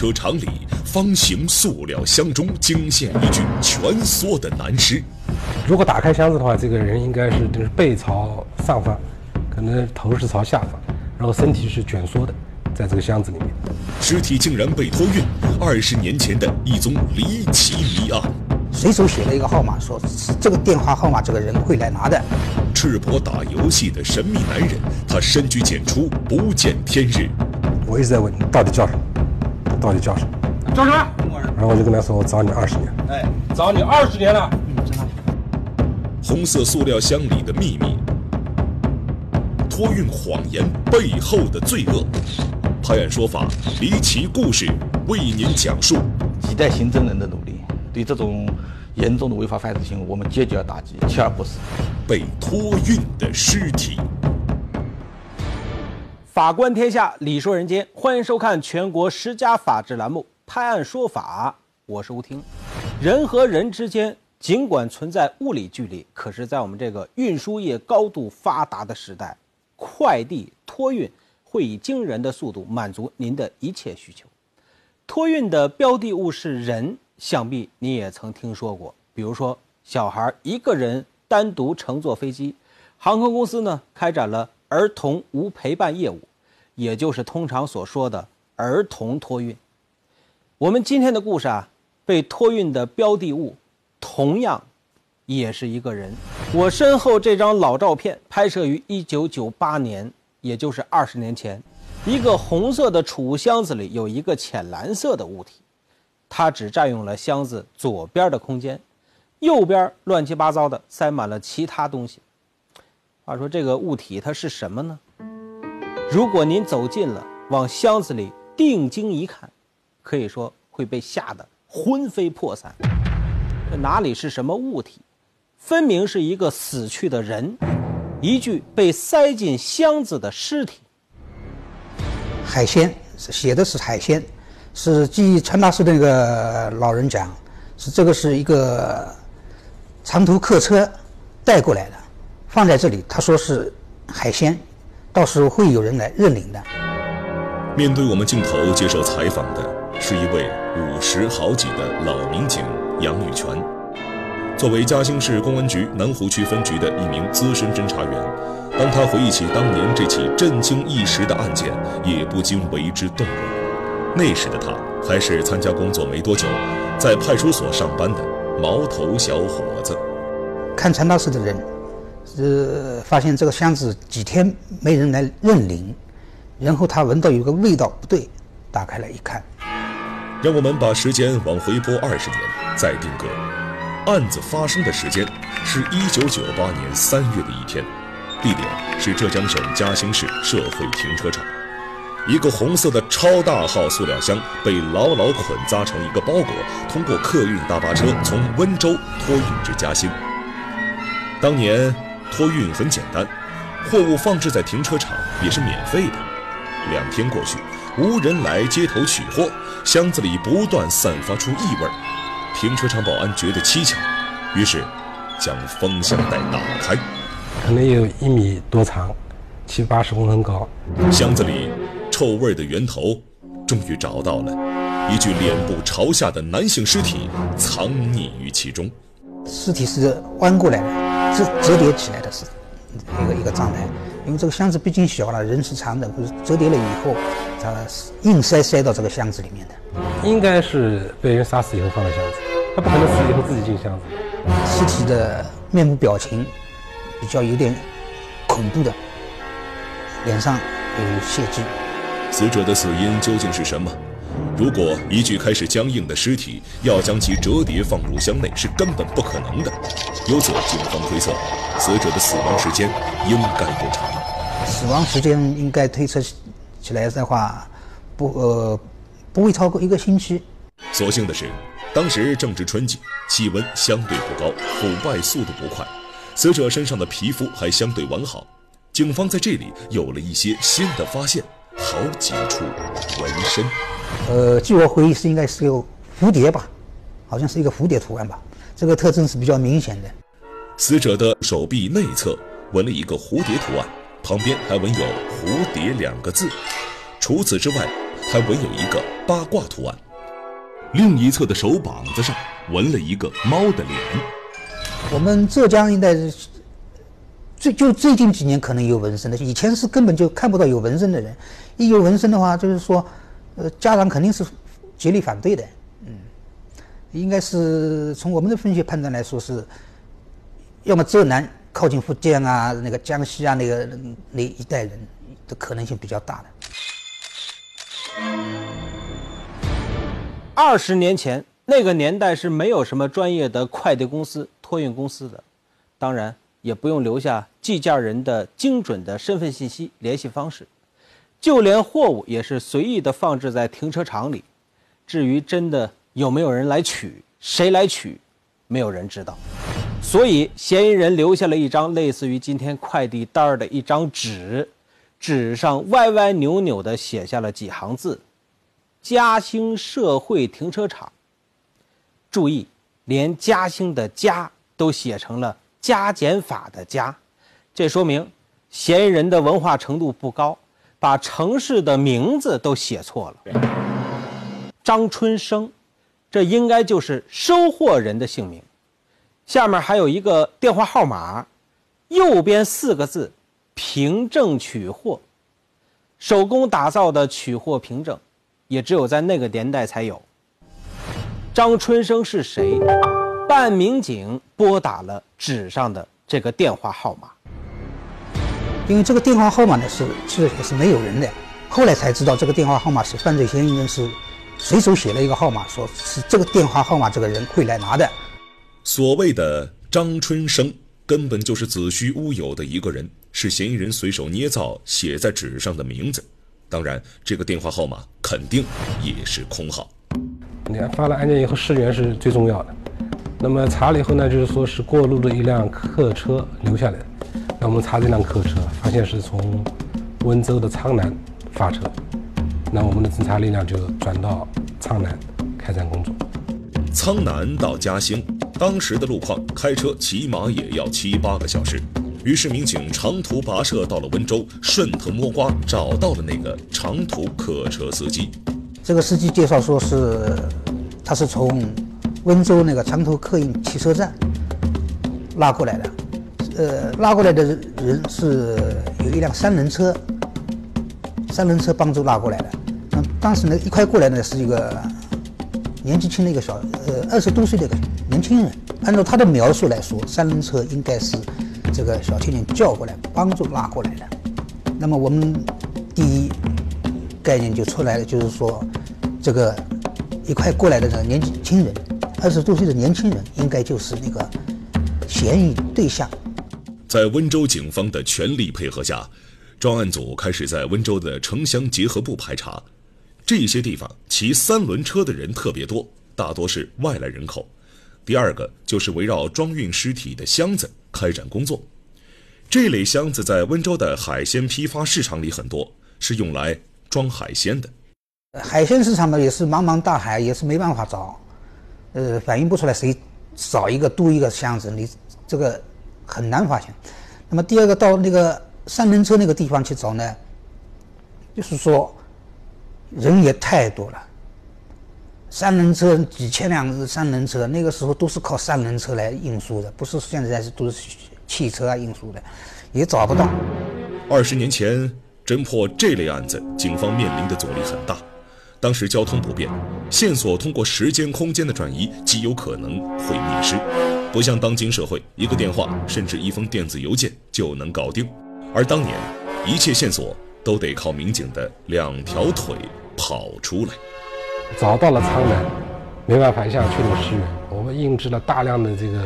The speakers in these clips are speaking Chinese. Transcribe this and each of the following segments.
停车场里，方形塑料箱中惊现一具蜷缩的男尸。如果打开箱子的话，这个人应该是就是背朝上方，可能头是朝下方，然后身体是卷缩的，在这个箱子里面。尸体竟然被托运，二十年前的一宗离奇谜案。随手写了一个号码，说这个电话号码这个人会来拿的。赤膊打游戏的神秘男人，他深居简出，不见天日。我一直在问你到底叫什么，到底叫什么？叫什么？然后我就跟他说，我找你二十年。哎，找你二十年了。红色塑料箱里的秘密，托运谎言背后的罪恶，拍案说法，离奇故事为您讲述。几代刑侦人的努力，对这种严重的违法犯罪行为，我们坚决要打击，锲而不舍。被托运的尸体。法观天下，理说人间，欢迎收看全国十佳法制栏目《拍案说法》，我是吴听。人和人之间。尽管存在物理距离，可是，在我们这个运输业高度发达的时代，快递托运会以惊人的速度满足您的一切需求。托运的标的物是人，想必你也曾听说过，比如说小孩一个人单独乘坐飞机，航空公司呢开展了儿童无陪伴业务，也就是通常所说的儿童托运。我们今天的故事啊，被托运的标的物。同样，也是一个人。我身后这张老照片拍摄于一九九八年，也就是二十年前。一个红色的储物箱子里有一个浅蓝色的物体，它只占用了箱子左边的空间，右边乱七八糟的塞满了其他东西。话说这个物体它是什么呢？如果您走近了，往箱子里定睛一看，可以说会被吓得魂飞魄散。这哪里是什么物体？分明是一个死去的人，一具被塞进箱子的尸体。海鲜写的是海鲜，是据陈大师那个老人讲，是这个是一个长途客车带过来的，放在这里。他说是海鲜，到时候会有人来认领的。面对我们镜头接受采访的是一位五十好几的老民警。杨玉泉，作为嘉兴市公安局南湖区分局的一名资深侦查员，当他回忆起当年这起震惊一时的案件，也不禁为之动容。那时的他还是参加工作没多久，在派出所上班的毛头小伙子。看陈老师的人，呃发现这个箱子几天没人来认领，然后他闻到有个味道不对，打开来一看。让我们把时间往回拨二十年，再定格。案子发生的时间是一九九八年三月的一天，地点是浙江省嘉兴市社会停车场。一个红色的超大号塑料箱被牢牢捆扎成一个包裹，通过客运大巴车从温州托运至嘉兴。当年托运很简单，货物放置在停车场也是免费的。两天过去。无人来接头取货，箱子里不断散发出异味，停车场保安觉得蹊跷，于是将封箱带打开，可能有一米多长，七八十公分高。箱子里臭味的源头终于找到了，一具脸部朝下的男性尸体藏匿于其中。尸体是弯过来的，折折叠起来的是一个一个状态。因为这个箱子毕竟小了，人是长的，不是折叠了以后，它硬塞塞到这个箱子里面的。应该是被人杀死以后放的箱子，他不可能死以后自己进箱子。尸体的面部表情比较有点恐怖的，脸上有血迹。死者的死因究竟是什么？如果一具开始僵硬的尸体要将其折叠放入箱内是根本不可能的，由此警方推测，死者的死亡时间应该不长。死亡时间应该推测起来的话，不呃不会超过一个星期。所幸的是，当时正值春季，气温相对不高，腐败速度不快，死者身上的皮肤还相对完好。警方在这里有了一些新的发现，好几处纹身。呃，据我回忆是应该是有蝴蝶吧，好像是一个蝴蝶图案吧，这个特征是比较明显的。死者的手臂内侧纹了一个蝴蝶图案，旁边还纹有“蝴蝶”两个字。除此之外，还纹有一个八卦图案，另一侧的手膀子上纹了一个猫的脸。我们浙江一带最就最近几年可能有纹身的，以前是根本就看不到有纹身的人。一有纹身的话，就是说，呃，家长肯定是极力反对的。嗯，应该是从我们的分析判断来说是，要么浙南靠近福建啊，那个江西啊，那个那一代人的可能性比较大的。二十年前，那个年代是没有什么专业的快递公司、托运公司的，当然也不用留下寄件人的精准的身份信息、联系方式，就连货物也是随意的放置在停车场里。至于真的有没有人来取，谁来取，没有人知道。所以，嫌疑人留下了一张类似于今天快递单儿的一张纸，纸上歪歪扭扭地写下了几行字。嘉兴社会停车场。注意，连嘉兴的“嘉”都写成了加减法的“加”，这说明嫌疑人的文化程度不高，把城市的名字都写错了。张春生，这应该就是收货人的姓名。下面还有一个电话号码，右边四个字“凭证取货”，手工打造的取货凭证。也只有在那个年代才有。张春生是谁？办案民警拨打了纸上的这个电话号码，因为这个电话号码呢是其实也是没有人的，后来才知道这个电话号码是犯罪嫌疑人是随手写了一个号码，说是这个电话号码这个人会来拿的。所谓的张春生根本就是子虚乌有的一个人，是嫌疑人随手捏造写在纸上的名字。当然，这个电话号码肯定也是空号。你看，发了案件以后，尸源是最重要的。那么查了以后呢，就是说是过路的一辆客车留下来的。那我们查这辆客车，发现是从温州的苍南发车。那我们的侦查力量就转到苍南开展工作。苍南到嘉兴，当时的路况，开车起码也要七八个小时。于是，民警长途跋涉到了温州，顺藤摸瓜找到了那个长途客车司机。这个司机介绍说是，他是从温州那个长途客运汽车站拉过来的。呃，拉过来的人是有一辆三轮车，三轮车帮助拉过来的。那当时呢，一块过来呢是一个年纪轻的一个小，呃，二十多岁的一个年轻人。按照他的描述来说，三轮车应该是。这个小青年叫过来，帮助拉过来的。那么我们第一概念就出来了，就是说，这个一块过来的这个年轻人，二十多岁的年轻人，应该就是那个嫌疑对象。在温州警方的全力配合下，专案组开始在温州的城乡结合部排查。这些地方骑三轮车的人特别多，大多是外来人口。第二个就是围绕装运尸体的箱子。开展工作，这类箱子在温州的海鲜批发市场里很多，是用来装海鲜的。海鲜市场呢也是茫茫大海，也是没办法找，呃，反映不出来谁少一个多一个箱子，你这个很难发现。那么第二个到那个三轮车那个地方去找呢，就是说人也太多了，三轮车几千辆三轮车，那个时候都是靠三轮车来运输的，不是现在是都是汽车啊运输的，也找不到。二十年前侦破这类案子，警方面临的阻力很大。当时交通不便，线索通过时间空间的转移，极有可能会迷失。不像当今社会，一个电话甚至一封电子邮件就能搞定。而当年，一切线索都得靠民警的两条腿跑出来。找到了苍南，没办法一下确定尸源。我们印制了大量的这个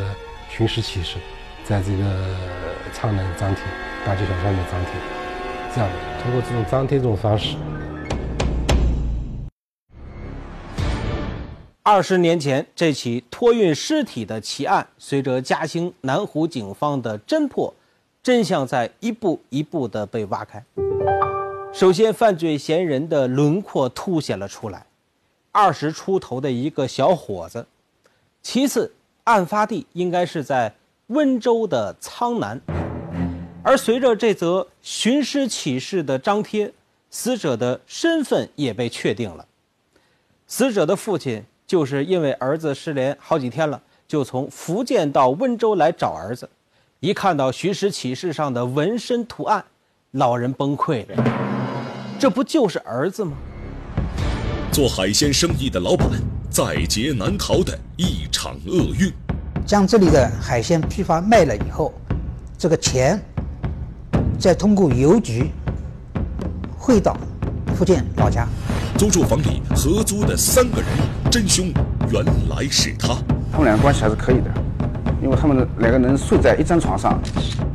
寻尸启事，在这个苍南张贴，大街小巷的张贴，这样通过这种张贴这种方式。二十年前，这起托运尸体的奇案，随着嘉兴南湖警方的侦破，真相在一步一步的被挖开。首先，犯罪嫌疑人的轮廓凸显了出来。二十出头的一个小伙子，其次，案发地应该是在温州的苍南，而随着这则寻尸启事的张贴，死者的身份也被确定了。死者的父亲就是因为儿子失联好几天了，就从福建到温州来找儿子。一看到寻尸启事上的纹身图案，老人崩溃了。这不就是儿子吗？做海鲜生意的老板在劫难逃的一场厄运。将这里的海鲜批发卖了以后，这个钱再通过邮局汇到福建老家。租住房里合租的三个人，真凶原来是他。他们两个关系还是可以的，因为他们两个人睡在一张床上。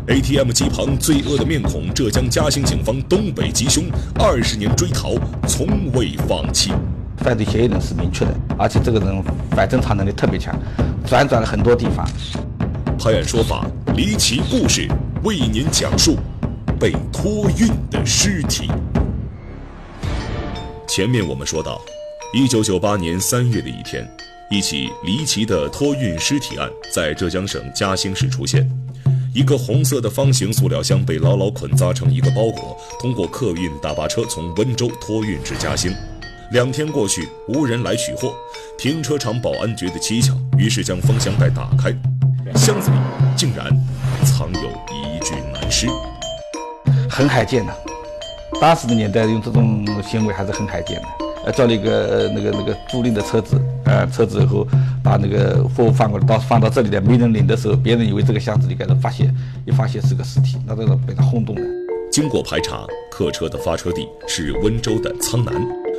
ATM 机旁罪恶的面孔，浙江嘉兴警方东北缉凶，二十年追逃，从未放弃。犯罪嫌疑人是明确的，而且这个人反侦查能力特别强，辗转了很多地方。拍案说法，离奇故事为您讲述被托运的尸体。前面我们说到，一九九八年三月的一天，一起离奇的托运尸体案在浙江省嘉兴市出现。一个红色的方形塑料箱被牢牢捆扎成一个包裹，通过客运大巴车从温州托运至嘉兴。两天过去，无人来取货，停车场保安觉得蹊跷，于是将封箱盖打开，箱子里竟然藏有一具男尸，很罕见的。八十年代用这种行为还是很罕见的。呃，叫了一个那个那个租赁的车子，呃，车子以后把那个货物放过来，到放到这里来，没人领的时候，别人以为这个箱子里开始发现，一发现是个尸体，那这个被他轰动了。经过排查，客车的发车地是温州的苍南，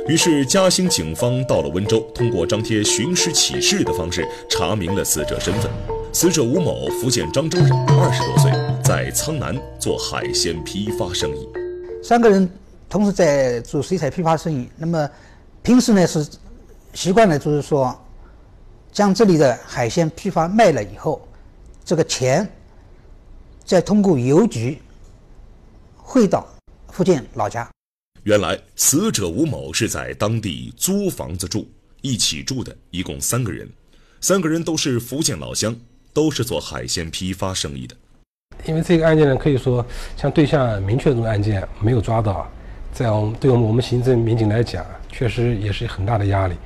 于是嘉兴警方到了温州，通过张贴寻尸启事的方式查明了死者身份。死者吴某，福建漳州人，二十多岁，在苍南做海鲜批发生意。三个人同时在做水产批发生意，那么平时呢是习惯呢，就是说将这里的海鲜批发卖了以后，这个钱再通过邮局汇到福建老家。原来死者吴某是在当地租房子住，一起住的一共三个人，三个人都是福建老乡，都是做海鲜批发生意的。因为这个案件呢，可以说像对象明确这种案件没有抓到，在我们对我们我们刑侦民警来讲，确实也是很大的压力。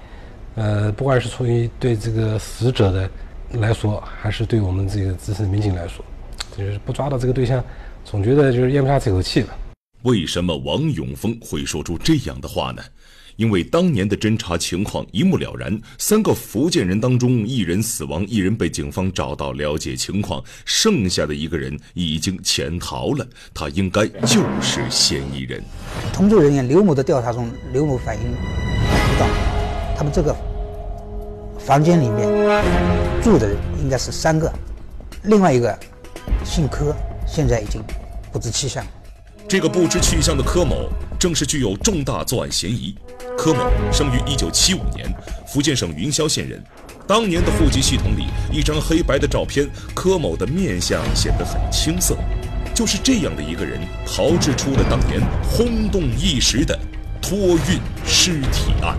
呃，不管是出于对这个死者的来说，还是对我们这个资深民警来说，就是不抓到这个对象，总觉得就是咽不下这口气了。为什么王永峰会说出这样的话呢？因为当年的侦查情况一目了然，三个福建人当中，一人死亡，一人被警方找到了解情况，剩下的一个人已经潜逃了，他应该就是嫌疑人。同住人员刘某的调查中，刘某反映提到，他们这个房间里面住的人应该是三个，另外一个姓柯，现在已经不知去向。这个不知去向的柯某，正是具有重大作案嫌疑。柯某生于一九七五年，福建省云霄县人。当年的户籍系统里，一张黑白的照片，柯某的面相显得很青涩。就是这样的一个人，炮制出了当年轰动一时的托运尸体案。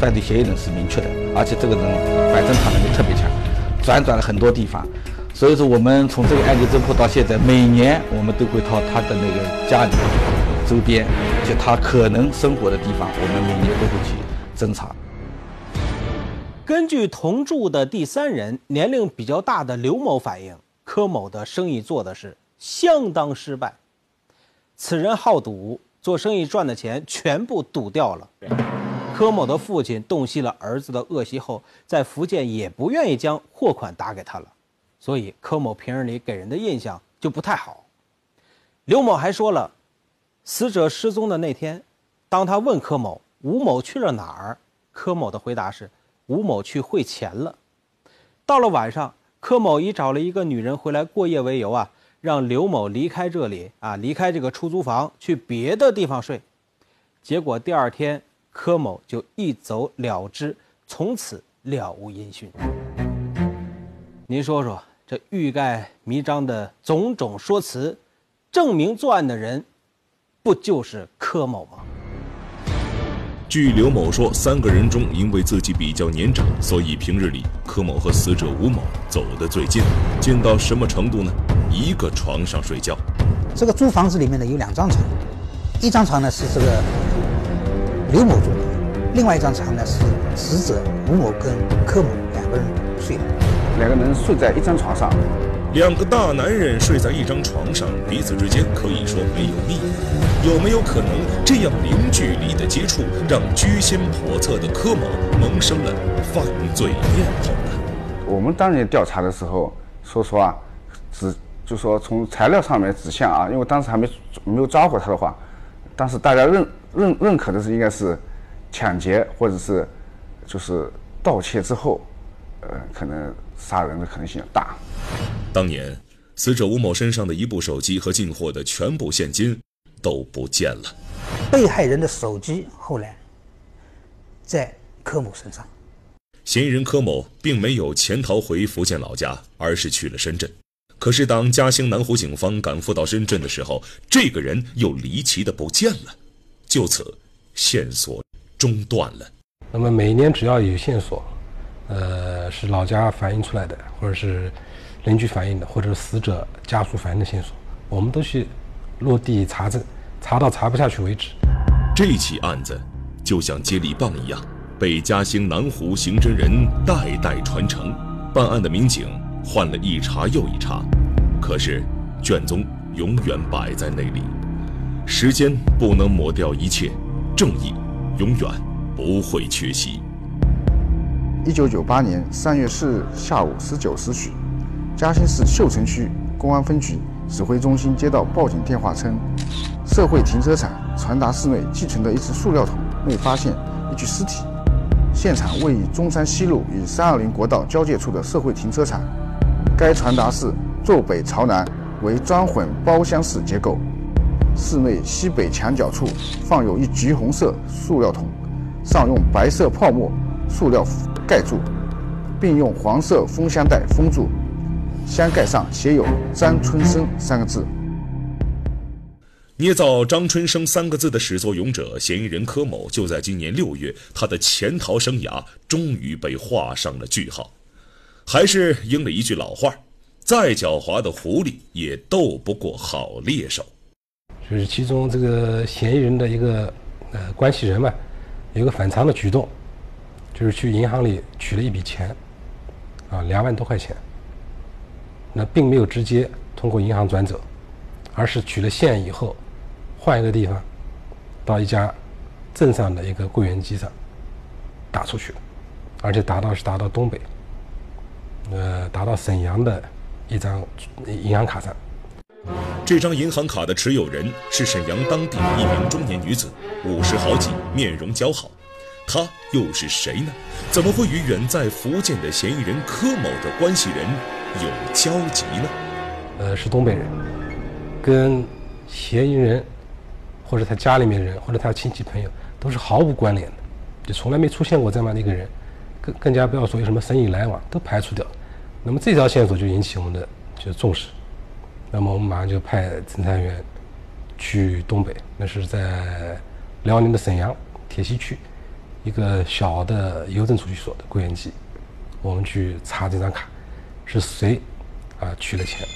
犯罪嫌疑人是明确的，而且这个人反侦查能力特别强，辗转了很多地方。所以说，我们从这个案件侦破到现在，每年我们都会到他的那个家里周边。且他可能生活的地方，我们每年都会去侦查。根据同住的第三人年龄比较大的刘某反映，柯某的生意做的是相当失败。此人好赌，做生意赚的钱全部赌掉了。柯某的父亲洞悉了儿子的恶习后，在福建也不愿意将货款打给他了，所以柯某平日里给人的印象就不太好。刘某还说了。死者失踪的那天，当他问柯某吴某去了哪儿，柯某的回答是吴某去汇钱了。到了晚上，柯某以找了一个女人回来过夜为由啊，让刘某离开这里啊，离开这个出租房去别的地方睡。结果第二天，柯某就一走了之，从此了无音讯。您说说这欲盖弥彰的种种说辞，证明作案的人。不就是柯某吗？据刘某说，三个人中，因为自己比较年长，所以平日里柯某和死者吴某走得最近，近到什么程度呢？一个床上睡觉。这个租房子里面呢有两张床，一张床呢是这个刘某住的，另外一张床呢是死者吴某跟柯某两个人睡的。两个人睡在一张床上，两个大男人睡在一张床上，彼此之间可以说没有秘密。有没有可能这样零距离的接触，让居心叵测的柯某萌生了犯罪念头呢？我们当年调查的时候，说实话，指就说从材料上面指向啊，因为当时还没没有抓获他的话，当时大家认认认可的是应该是抢劫或者是就是盗窃之后，呃，可能杀人的可能性要大。当年，死者吴某身上的一部手机和进货的全部现金都不见了。被害人的手机后来在柯某身上。嫌疑人柯某并没有潜逃回福建老家，而是去了深圳。可是，当嘉兴南湖警方赶赴到深圳的时候，这个人又离奇的不见了，就此线索中断了。那么每年只要有线索，呃，是老家反映出来的，或者是邻居反映的，或者是死者家属反映的线索，我们都去落地查证，查到查不下去为止。这起案子就像接力棒一样。被嘉兴南湖刑侦人代代传承，办案的民警换了一茬又一茬，可是卷宗永远摆在那里。时间不能抹掉一切，正义永远不会缺席。一九九八年三月四日下午十九时许，嘉兴市秀城区公安分局指挥中心接到报警电话称，社会停车场传达室内寄存的一只塑料桶内发现一具尸体。现场位于中山西路与三二零国道交界处的社会停车场。该传达室坐北朝南，为砖混包厢式结构。室内西北墙角处放有一橘红色塑料桶，上用白色泡沫塑料盖住，并用黄色封箱袋封住，箱盖上写有“张春生”三个字。捏造张春生三个字的始作俑者嫌疑人柯某，就在今年六月，他的潜逃生涯终于被画上了句号。还是应了一句老话：“再狡猾的狐狸也斗不过好猎手。”就是其中这个嫌疑人的一个呃关系人嘛，有个反常的举动，就是去银行里取了一笔钱，啊，两万多块钱。那并没有直接通过银行转走，而是取了现以后。换一个地方，到一家镇上的一个柜员机上打出去，而且打到是打到东北，呃，打到沈阳的一张银行卡上。这张银行卡的持有人是沈阳当地一名中年女子，五十好几，面容姣好。她又是谁呢？怎么会与远在福建的嫌疑人柯某的关系人有交集呢？呃，是东北人，跟嫌疑人。或者他家里面人，或者他亲戚朋友，都是毫无关联的，就从来没出现过这样的一个人，更更加不要说有什么生意来往，都排除掉。那么这条线索就引起我们的就重视，那么我们马上就派侦查员去东北，那是在辽宁的沈阳铁西区一个小的邮政储蓄所的柜员机，我们去查这张卡是谁啊取了钱。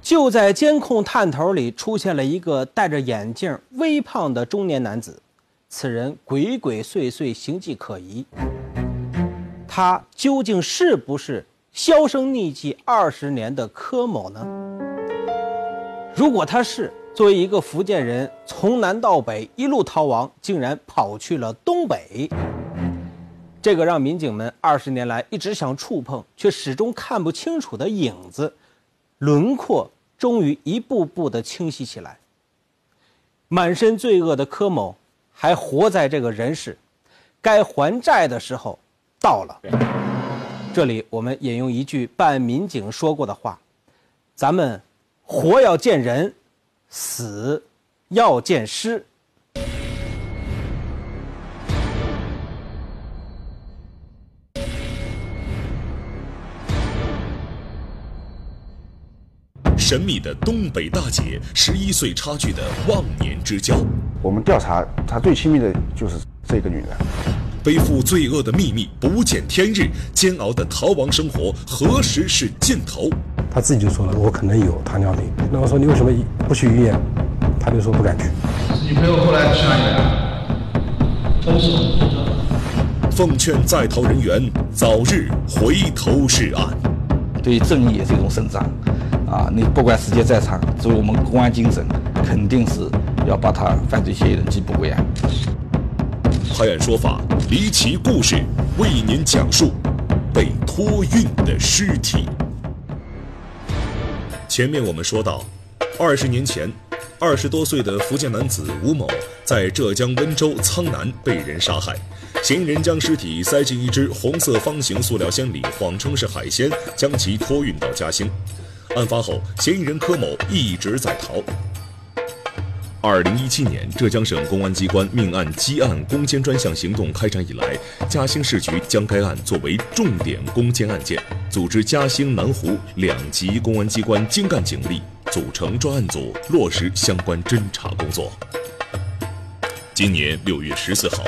就在监控探头里出现了一个戴着眼镜、微胖的中年男子，此人鬼鬼祟祟，形迹可疑。他究竟是不是销声匿迹二十年的柯某呢？如果他是，作为一个福建人，从南到北一路逃亡，竟然跑去了东北，这个让民警们二十年来一直想触碰却始终看不清楚的影子、轮廓。终于一步步的清晰起来。满身罪恶的柯某还活在这个人世，该还债的时候到了。这里我们引用一句办案民警说过的话：“咱们活要见人，死要见尸。”神秘的东北大姐，十一岁差距的忘年之交。我们调查，她最亲密的就是这个女人。背负罪恶的秘密不见天日，煎熬的逃亡生活何时是尽头？她自己就说了，我可能有糖尿病。那我说你为什么不去医院他就说不敢去。女朋友后来去哪里了？奉劝在逃人员早日回头是岸。对正义也是一种伸张，啊，你不管时间再长，作为我们公安精神，肯定是要把他犯罪嫌疑人缉捕归案。拍案说法，离奇故事为您讲述被托运的尸体。前面我们说到，二十年前，二十多岁的福建男子吴某在浙江温州苍南被人杀害，嫌疑人将尸体塞进一只红色方形塑料箱里，谎称是海鲜，将其托运到嘉兴。案发后，嫌疑人柯某一直在逃。二零一七年，浙江省公安机关命案积案攻坚专项行动开展以来，嘉兴市局将该案作为重点攻坚案件，组织嘉兴、南湖两级公安机关精干警力，组成专案组，落实相关侦查工作。今年六月十四号，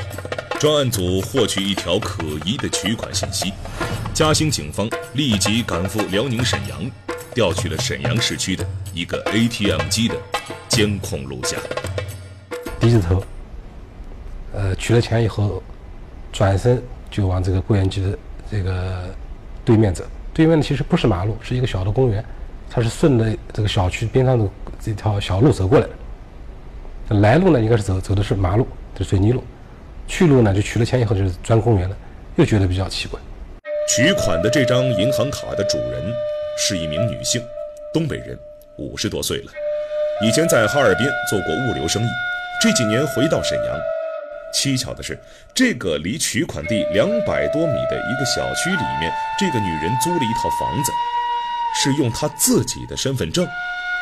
专案组获取一条可疑的取款信息，嘉兴警方立即赶赴辽宁沈阳，调取了沈阳市区的一个 ATM 机的。监控录像，低着头，呃，取了钱以后，转身就往这个柜员机的这个对面走。对面呢，其实不是马路，是一个小的公园，他是顺着这个小区边上的这条小路走过来的。来路呢，应该是走走的是马路，是水泥路；去路呢，就取了钱以后就是钻公园了，又觉得比较奇怪。取款的这张银行卡的主人是一名女性，东北人，五十多岁了。以前在哈尔滨做过物流生意，这几年回到沈阳。蹊跷的是，这个离取款地两百多米的一个小区里面，这个女人租了一套房子，是用她自己的身份证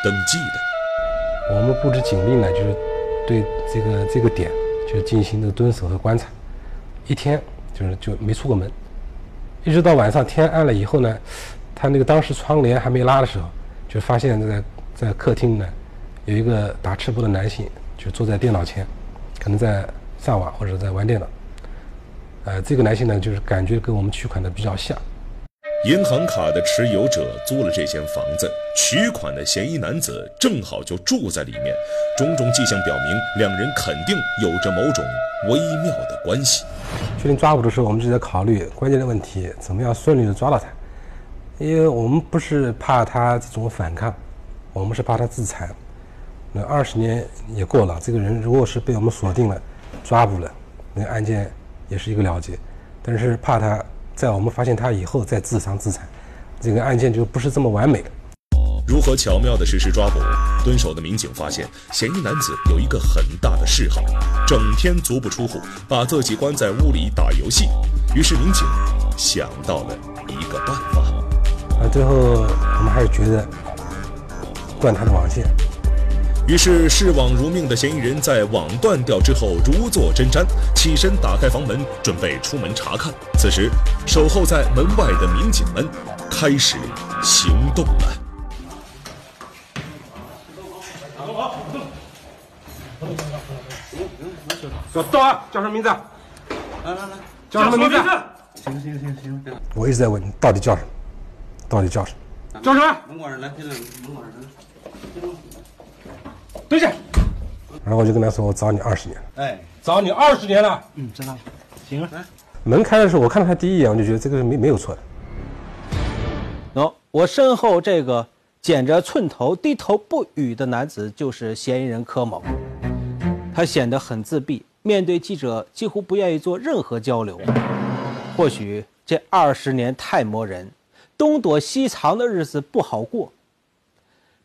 登记的。我们布置警力呢，就是对这个这个点就进行的蹲守和观察，一天就是就没出过门，一直到晚上天暗了以后呢，他那个当时窗帘还没拉的时候，就发现在在客厅呢。有一个打赤膊的男性，就坐在电脑前，可能在上网或者在玩电脑。呃，这个男性呢，就是感觉跟我们取款的比较像。银行卡的持有者租了这间房子，取款的嫌疑男子正好就住在里面，种种迹象表明，两人肯定有着某种微妙的关系。确定抓捕的时候，我们就在考虑关键的问题：怎么样顺利的抓到他？因为我们不是怕他这种反抗，我们是怕他自残。那二十年也过了，这个人如果是被我们锁定了、抓捕了，那案件也是一个了结。但是怕他在我们发现他以后再自伤自残，这个案件就不是这么完美。如何巧妙地实施抓捕？蹲守的民警发现，嫌疑男子有一个很大的嗜好，整天足不出户，把自己关在屋里打游戏。于是民警想到了一个办法。啊，最后我们还是觉得断他的网线。于是视网如命的嫌疑人在网断掉之后如坐针毡，起身打开房门，准备出门查看。此时，守候在门外的民警们开始行动了。走，到啊！叫什么名字？来来来，叫什么名字？行行行行。我一直在问你，到底叫什么？到底叫什么？叫什么？门管人来，进来。门管人。蹲下。然后我就跟他说：“我找你二十年了。”哎，找你二十年了。嗯，知道了。行了。门开的时候，我看到他第一眼，我就觉得这个是没没有错的。喏，我身后这个剪着寸头、低头不语的男子，就是嫌疑人柯某。他显得很自闭，面对记者几乎不愿意做任何交流。或许这二十年太磨人，东躲西藏的日子不好过。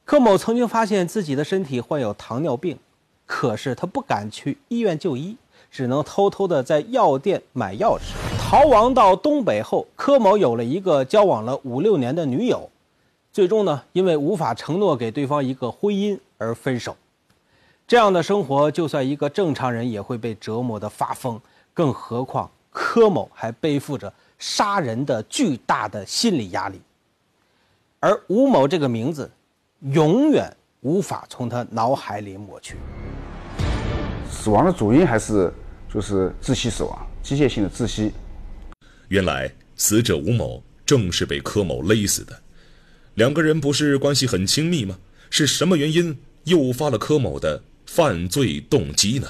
柯某曾经发现自己的身体患有糖尿病，可是他不敢去医院就医，只能偷偷的在药店买药吃。逃亡到东北后，柯某有了一个交往了五六年的女友，最终呢，因为无法承诺给对方一个婚姻而分手。这样的生活，就算一个正常人也会被折磨的发疯，更何况柯某还背负着杀人的巨大的心理压力。而吴某这个名字。永远无法从他脑海里抹去。死亡的主因还是就是窒息死亡，机械性的窒息。原来死者吴某正是被柯某勒死的。两个人不是关系很亲密吗？是什么原因诱发了柯某的犯罪动机呢？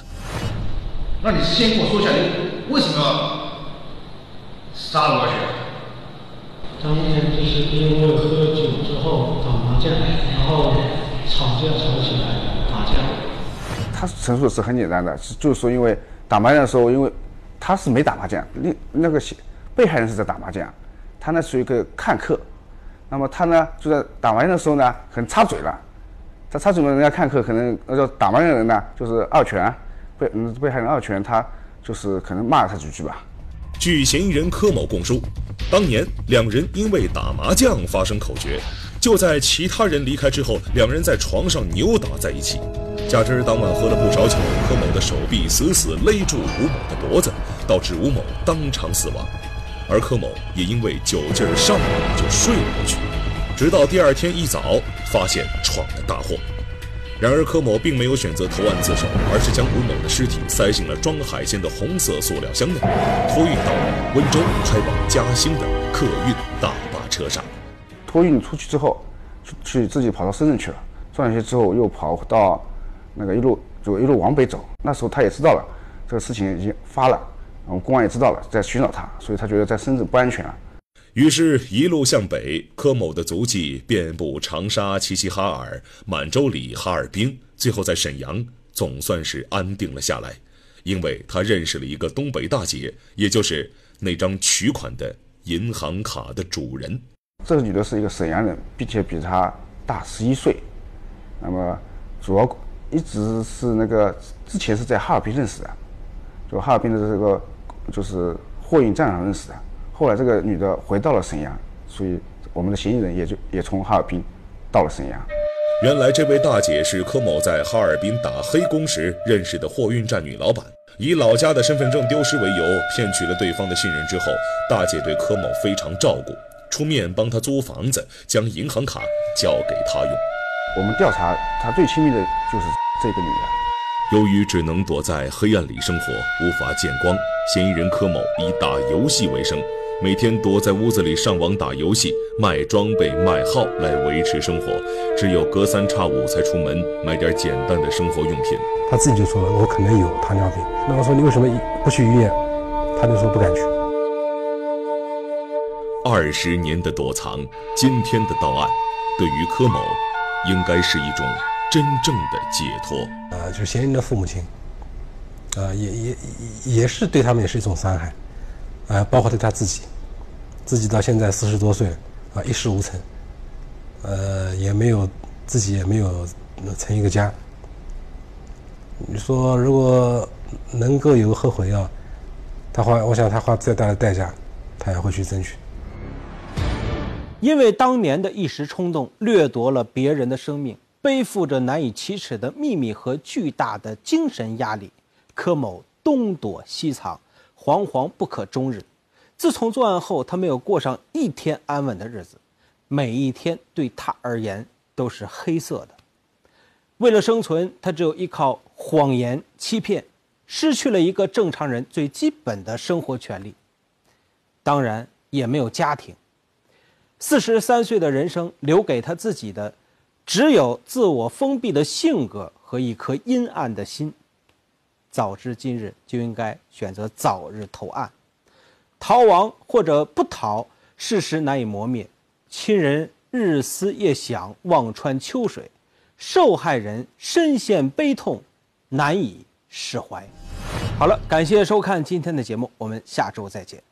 那你先跟我说一下，你为什么要杀了我雪？当天就是因为喝酒之后打麻将，然后吵架吵起来打架。他陈述是很简单的，是就是说，因为打麻将的时候，因为他是没打麻将，另那个被害人是在打麻将，他呢属于一个看客，那么他呢就在打麻将的时候呢，很插嘴了，他插嘴了，人家看客可能呃打麻将的人呢就是二拳，被嗯被害人二拳，他就是可能骂了他几句吧。据嫌疑人柯某供述，当年两人因为打麻将发生口角，就在其他人离开之后，两人在床上扭打在一起。加之当晚喝了不少酒，柯某的手臂死死勒住吴某的脖子，导致吴某当场死亡，而柯某也因为酒劲儿上来就睡了过去，直到第二天一早发现闯了大祸。然而柯某并没有选择投案自首，而是将吴某的尸体塞进了装海鲜的红色塑料箱内，托运到温州开往嘉兴的客运大巴车上。托运出去之后，去自己跑到深圳去了，赚了些之后又跑到那个一路就一路往北走。那时候他也知道了这个事情已经发了，然后公安也知道了，在寻找他，所以他觉得在深圳不安全了。于是，一路向北，柯某的足迹遍布长沙、齐齐哈尔、满洲里、哈尔滨，最后在沈阳总算是安定了下来，因为他认识了一个东北大姐，也就是那张取款的银行卡的主人。这个女的是一个沈阳人，并且比他大十一岁。那么，主要一直是那个之前是在哈尔滨认识的，就哈尔滨的这个就是货运站上认识的。后来这个女的回到了沈阳，所以我们的嫌疑人也就也从哈尔滨到了沈阳。原来这位大姐是柯某在哈尔滨打黑工时认识的货运站女老板，以老家的身份证丢失为由骗取了对方的信任之后，大姐对柯某非常照顾，出面帮他租房子，将银行卡交给他用。我们调查他最亲密的就是这个女的。由于只能躲在黑暗里生活，无法见光，嫌疑人柯某以打游戏为生。每天躲在屋子里上网打游戏，卖装备、卖号来维持生活，只有隔三差五才出门买点简单的生活用品。他自己就说了我可能有糖尿病。那我说你为什么不去医院？他就说不敢去。二十年的躲藏，今天的到案，对于柯某，应该是一种真正的解脱。呃，就是嫌疑人的父母亲，呃，也也也是对他们也是一种伤害。呃，包括对他自己，自己到现在四十多岁，啊，一事无成，呃，也没有自己也没有成一个家。你说如果能够有后悔药，他花，我想他花再大的代价，他也会去争取。因为当年的一时冲动，掠夺了别人的生命，背负着难以启齿的秘密和巨大的精神压力，柯某东躲西藏。惶惶不可终日。自从作案后，他没有过上一天安稳的日子，每一天对他而言都是黑色的。为了生存，他只有依靠谎言欺骗，失去了一个正常人最基本的生活权利。当然，也没有家庭。四十三岁的人生留给他自己的，只有自我封闭的性格和一颗阴暗的心。早知今日，就应该选择早日投案。逃亡或者不逃，事实难以磨灭，亲人日思夜想，望穿秋水，受害人深陷悲痛，难以释怀。好了，感谢收看今天的节目，我们下周再见。